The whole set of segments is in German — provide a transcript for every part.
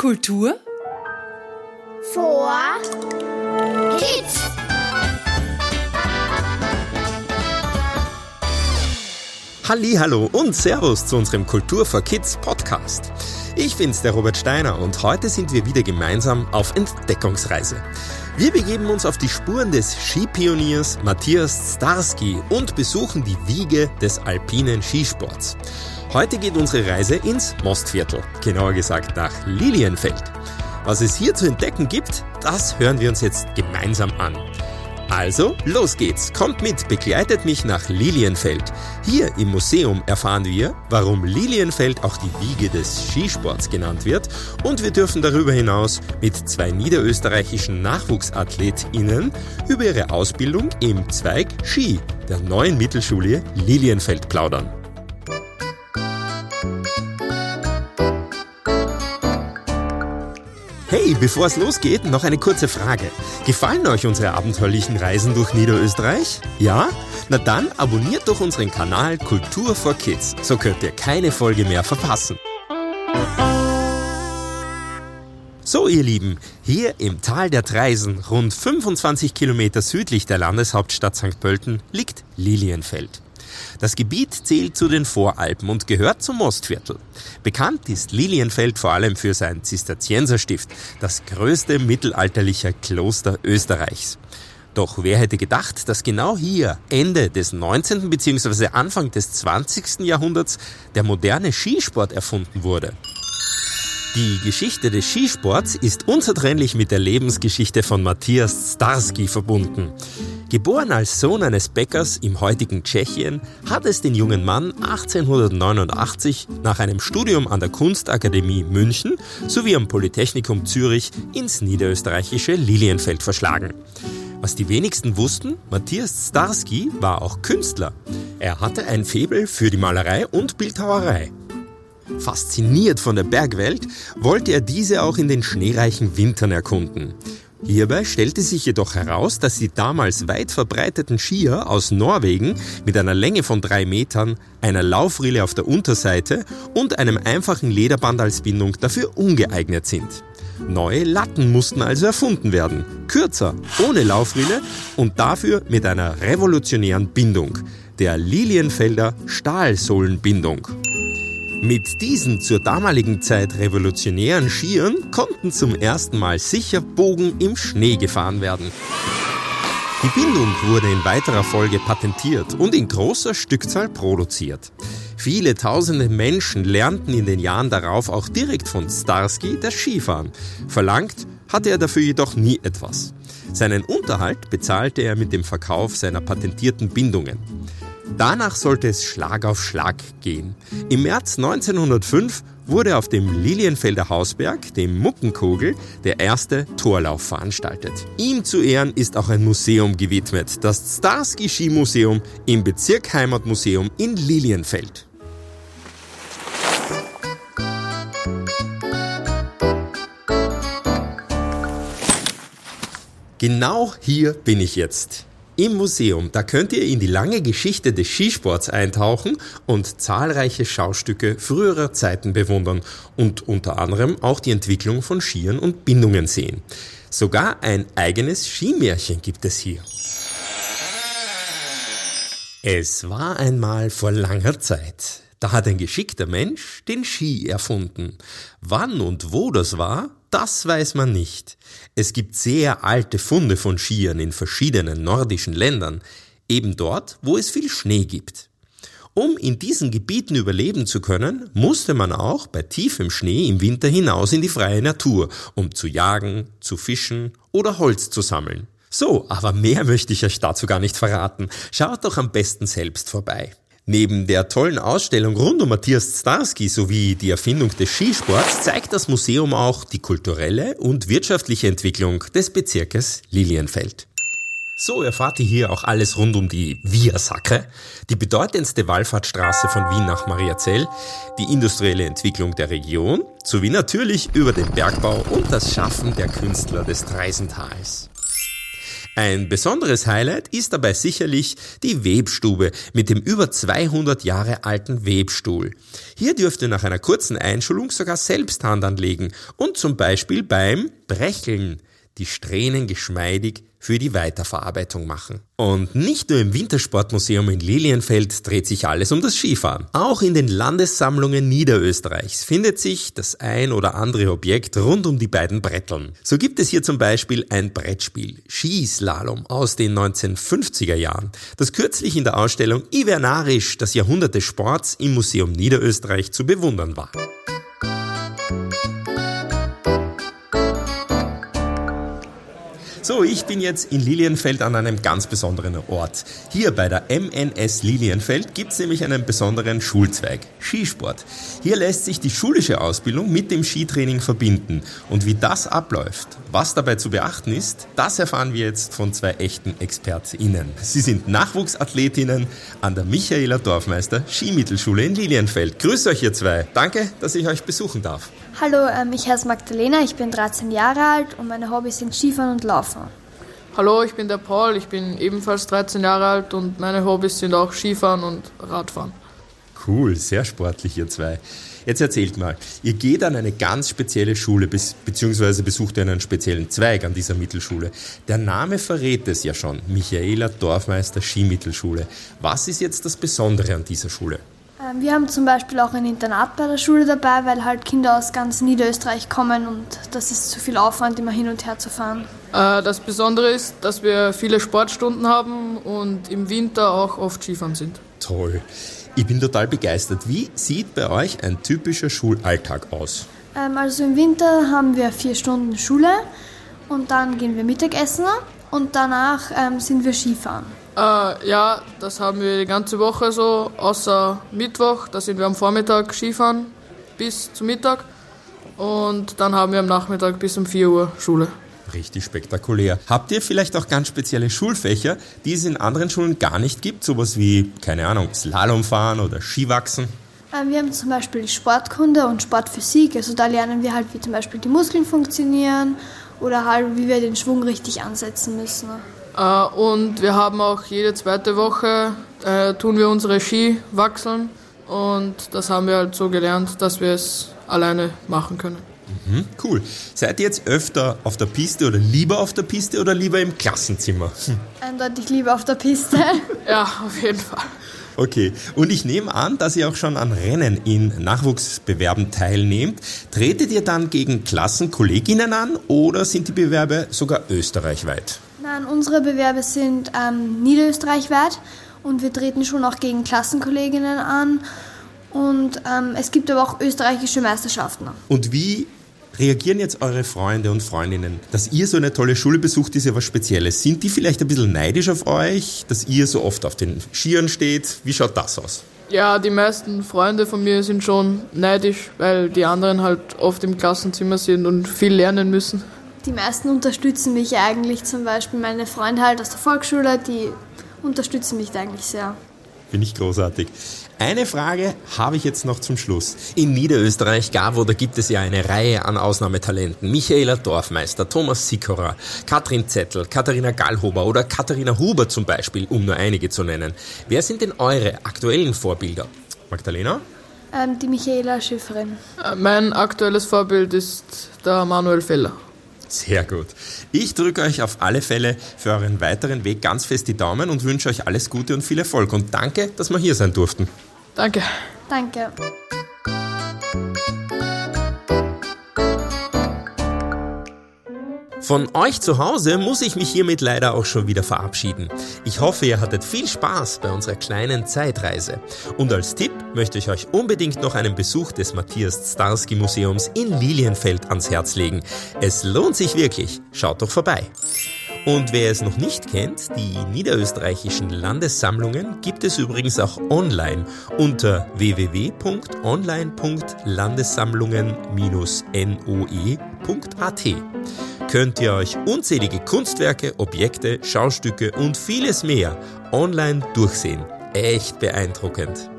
Kultur vor Kids. Hallo und Servus zu unserem Kultur for Kids Podcast. Ich bin's, der Robert Steiner, und heute sind wir wieder gemeinsam auf Entdeckungsreise. Wir begeben uns auf die Spuren des Skipioniers Matthias Starsky und besuchen die Wiege des alpinen Skisports. Heute geht unsere Reise ins Mostviertel, genauer gesagt nach Lilienfeld. Was es hier zu entdecken gibt, das hören wir uns jetzt gemeinsam an. Also, los geht's. Kommt mit, begleitet mich nach Lilienfeld. Hier im Museum erfahren wir, warum Lilienfeld auch die Wiege des Skisports genannt wird und wir dürfen darüber hinaus mit zwei niederösterreichischen NachwuchsathletInnen über ihre Ausbildung im Zweig Ski der neuen Mittelschule Lilienfeld plaudern. Bevor es losgeht, noch eine kurze Frage. Gefallen euch unsere abenteuerlichen Reisen durch Niederösterreich? Ja? Na dann abonniert doch unseren Kanal Kultur for Kids, so könnt ihr keine Folge mehr verpassen. So, ihr Lieben, hier im Tal der Treisen, rund 25 Kilometer südlich der Landeshauptstadt St. Pölten, liegt Lilienfeld. Das Gebiet zählt zu den Voralpen und gehört zum Mostviertel. Bekannt ist Lilienfeld vor allem für sein Zisterzienserstift, das größte mittelalterliche Kloster Österreichs. Doch wer hätte gedacht, dass genau hier Ende des 19. bzw. Anfang des 20. Jahrhunderts der moderne Skisport erfunden wurde? Die Geschichte des Skisports ist unzertrennlich mit der Lebensgeschichte von Matthias Starsky verbunden. Geboren als Sohn eines Bäckers im heutigen Tschechien, hat es den jungen Mann 1889 nach einem Studium an der Kunstakademie München sowie am Polytechnikum Zürich ins niederösterreichische Lilienfeld verschlagen. Was die wenigsten wussten, Matthias Starsky war auch Künstler. Er hatte ein Faible für die Malerei und Bildhauerei. Fasziniert von der Bergwelt wollte er diese auch in den schneereichen Wintern erkunden. Hierbei stellte sich jedoch heraus, dass die damals weit verbreiteten Skier aus Norwegen mit einer Länge von drei Metern, einer Laufrille auf der Unterseite und einem einfachen Lederband als Bindung dafür ungeeignet sind. Neue Latten mussten also erfunden werden, kürzer, ohne Laufrille und dafür mit einer revolutionären Bindung, der Lilienfelder Stahlsohlenbindung. Mit diesen zur damaligen Zeit revolutionären Skiern konnten zum ersten Mal sicher Bogen im Schnee gefahren werden. Die Bindung wurde in weiterer Folge patentiert und in großer Stückzahl produziert. Viele tausende Menschen lernten in den Jahren darauf auch direkt von Starsky das Skifahren. Verlangt hatte er dafür jedoch nie etwas. Seinen Unterhalt bezahlte er mit dem Verkauf seiner patentierten Bindungen. Danach sollte es Schlag auf Schlag gehen. Im März 1905 wurde auf dem Lilienfelder Hausberg, dem Muckenkogel, der erste Torlauf veranstaltet. Ihm zu Ehren ist auch ein Museum gewidmet, das Starsky Ski Museum im Bezirk Heimatmuseum in Lilienfeld. Genau hier bin ich jetzt im Museum. Da könnt ihr in die lange Geschichte des Skisports eintauchen und zahlreiche Schaustücke früherer Zeiten bewundern und unter anderem auch die Entwicklung von Skiern und Bindungen sehen. Sogar ein eigenes Skimärchen gibt es hier. Es war einmal vor langer Zeit. Da hat ein geschickter Mensch den Ski erfunden. Wann und wo das war, das weiß man nicht. Es gibt sehr alte Funde von Skiern in verschiedenen nordischen Ländern, eben dort, wo es viel Schnee gibt. Um in diesen Gebieten überleben zu können, musste man auch bei tiefem Schnee im Winter hinaus in die freie Natur, um zu jagen, zu fischen oder Holz zu sammeln. So, aber mehr möchte ich euch dazu gar nicht verraten. Schaut doch am besten selbst vorbei. Neben der tollen Ausstellung rund um Matthias Starsky sowie die Erfindung des Skisports zeigt das Museum auch die kulturelle und wirtschaftliche Entwicklung des Bezirkes Lilienfeld. So erfahrt ihr hier auch alles rund um die Via Sacre, die bedeutendste Wallfahrtsstraße von Wien nach Mariazell, die industrielle Entwicklung der Region sowie natürlich über den Bergbau und das Schaffen der Künstler des Treisentals. Ein besonderes Highlight ist dabei sicherlich die Webstube mit dem über 200 Jahre alten Webstuhl. Hier dürft ihr nach einer kurzen Einschulung sogar selbst Hand anlegen und zum Beispiel beim Brecheln die Strähnen geschmeidig für die Weiterverarbeitung machen. Und nicht nur im Wintersportmuseum in Lilienfeld dreht sich alles um das Skifahren. Auch in den Landessammlungen Niederösterreichs findet sich das ein oder andere Objekt rund um die beiden Bretteln. So gibt es hier zum Beispiel ein Brettspiel, Skislalom aus den 1950er Jahren, das kürzlich in der Ausstellung Ivernarisch, das Jahrhundert des Sports im Museum Niederösterreich zu bewundern war. So, ich bin jetzt in Lilienfeld an einem ganz besonderen Ort. Hier bei der MNS Lilienfeld gibt es nämlich einen besonderen Schulzweig, Skisport. Hier lässt sich die schulische Ausbildung mit dem Skitraining verbinden. Und wie das abläuft, was dabei zu beachten ist, das erfahren wir jetzt von zwei echten ExpertInnen. Sie sind Nachwuchsathletinnen an der Michaela Dorfmeister Skimittelschule in Lilienfeld. Grüß euch ihr zwei. Danke, dass ich euch besuchen darf. Hallo, ähm, ich heiße Magdalena, ich bin 13 Jahre alt und meine Hobbys sind Skifahren und Laufen. Hallo, ich bin der Paul, ich bin ebenfalls 13 Jahre alt und meine Hobbys sind auch Skifahren und Radfahren. Cool, sehr sportlich ihr zwei. Jetzt erzählt mal, ihr geht an eine ganz spezielle Schule beziehungsweise besucht ihr einen speziellen Zweig an dieser Mittelschule. Der Name verrät es ja schon, Michaela Dorfmeister Skimittelschule. Was ist jetzt das Besondere an dieser Schule? Ähm, wir haben zum Beispiel auch ein Internat bei der Schule dabei, weil halt Kinder aus ganz Niederösterreich kommen und das ist zu viel Aufwand, immer hin und her zu fahren. Äh, das Besondere ist, dass wir viele Sportstunden haben und im Winter auch oft Skifahren sind. Toll. Ich bin total begeistert. Wie sieht bei euch ein typischer Schulalltag aus? Ähm, also im Winter haben wir vier Stunden Schule und dann gehen wir Mittagessen und danach ähm, sind wir Skifahren. Äh, ja, das haben wir die ganze Woche so, außer Mittwoch. Da sind wir am Vormittag Skifahren bis zum Mittag. Und dann haben wir am Nachmittag bis um 4 Uhr Schule. Richtig spektakulär. Habt ihr vielleicht auch ganz spezielle Schulfächer, die es in anderen Schulen gar nicht gibt? Sowas wie, keine Ahnung, Slalomfahren oder Skiwachsen? Ähm, wir haben zum Beispiel Sportkunde und Sportphysik. Also da lernen wir halt, wie zum Beispiel die Muskeln funktionieren oder halt, wie wir den Schwung richtig ansetzen müssen. Äh, und wir haben auch jede zweite Woche, äh, tun wir unsere Ski wachseln und das haben wir halt so gelernt, dass wir es alleine machen können. Mhm, cool. Seid ihr jetzt öfter auf der Piste oder lieber auf der Piste oder lieber im Klassenzimmer? Hm. Eindeutig lieber auf der Piste. ja, auf jeden Fall. Okay, und ich nehme an, dass ihr auch schon an Rennen in Nachwuchsbewerben teilnehmt. Tretet ihr dann gegen Klassenkolleginnen an oder sind die Bewerbe sogar österreichweit? Nein, unsere Bewerbe sind ähm, niederösterreichweit und wir treten schon auch gegen Klassenkolleginnen an. Und ähm, es gibt aber auch österreichische Meisterschaften. Und wie reagieren jetzt eure Freunde und Freundinnen? Dass ihr so eine tolle Schule besucht, ist ja was Spezielles. Sind die vielleicht ein bisschen neidisch auf euch, dass ihr so oft auf den Skiern steht? Wie schaut das aus? Ja, die meisten Freunde von mir sind schon neidisch, weil die anderen halt oft im Klassenzimmer sind und viel lernen müssen. Die meisten unterstützen mich eigentlich, zum Beispiel meine Freunde halt aus der Volksschule, die unterstützen mich da eigentlich sehr. Finde ich großartig. Eine Frage habe ich jetzt noch zum Schluss. In Niederösterreich, Gavo, da gibt es ja eine Reihe an Ausnahmetalenten. Michaela Dorfmeister, Thomas Sikora, Katrin Zettel, Katharina Gallhuber oder Katharina Huber zum Beispiel, um nur einige zu nennen. Wer sind denn eure aktuellen Vorbilder? Magdalena? Ähm, die Michaela Schifferin. Äh, mein aktuelles Vorbild ist der Manuel Feller. Sehr gut. Ich drücke euch auf alle Fälle für euren weiteren Weg ganz fest die Daumen und wünsche euch alles Gute und viel Erfolg. Und danke, dass wir hier sein durften. Danke. Danke. Von euch zu Hause muss ich mich hiermit leider auch schon wieder verabschieden. Ich hoffe, ihr hattet viel Spaß bei unserer kleinen Zeitreise. Und als Tipp möchte ich euch unbedingt noch einen Besuch des Matthias Starsky Museums in Lilienfeld ans Herz legen. Es lohnt sich wirklich. Schaut doch vorbei. Und wer es noch nicht kennt, die niederösterreichischen Landessammlungen gibt es übrigens auch online unter www.online.landessammlungen-noe.at könnt ihr euch unzählige Kunstwerke, Objekte, Schaustücke und vieles mehr online durchsehen. Echt beeindruckend.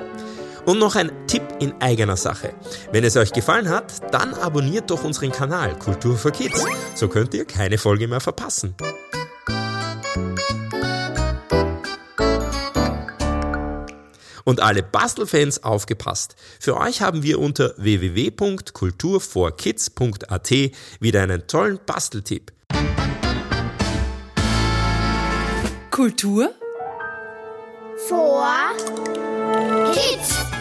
Und noch ein Tipp in eigener Sache. Wenn es euch gefallen hat, dann abonniert doch unseren Kanal Kultur für Kids. So könnt ihr keine Folge mehr verpassen. Und alle Bastelfans aufgepasst. Für euch haben wir unter www.kulturforkids.at wieder einen tollen Basteltipp. Kultur vor Kids.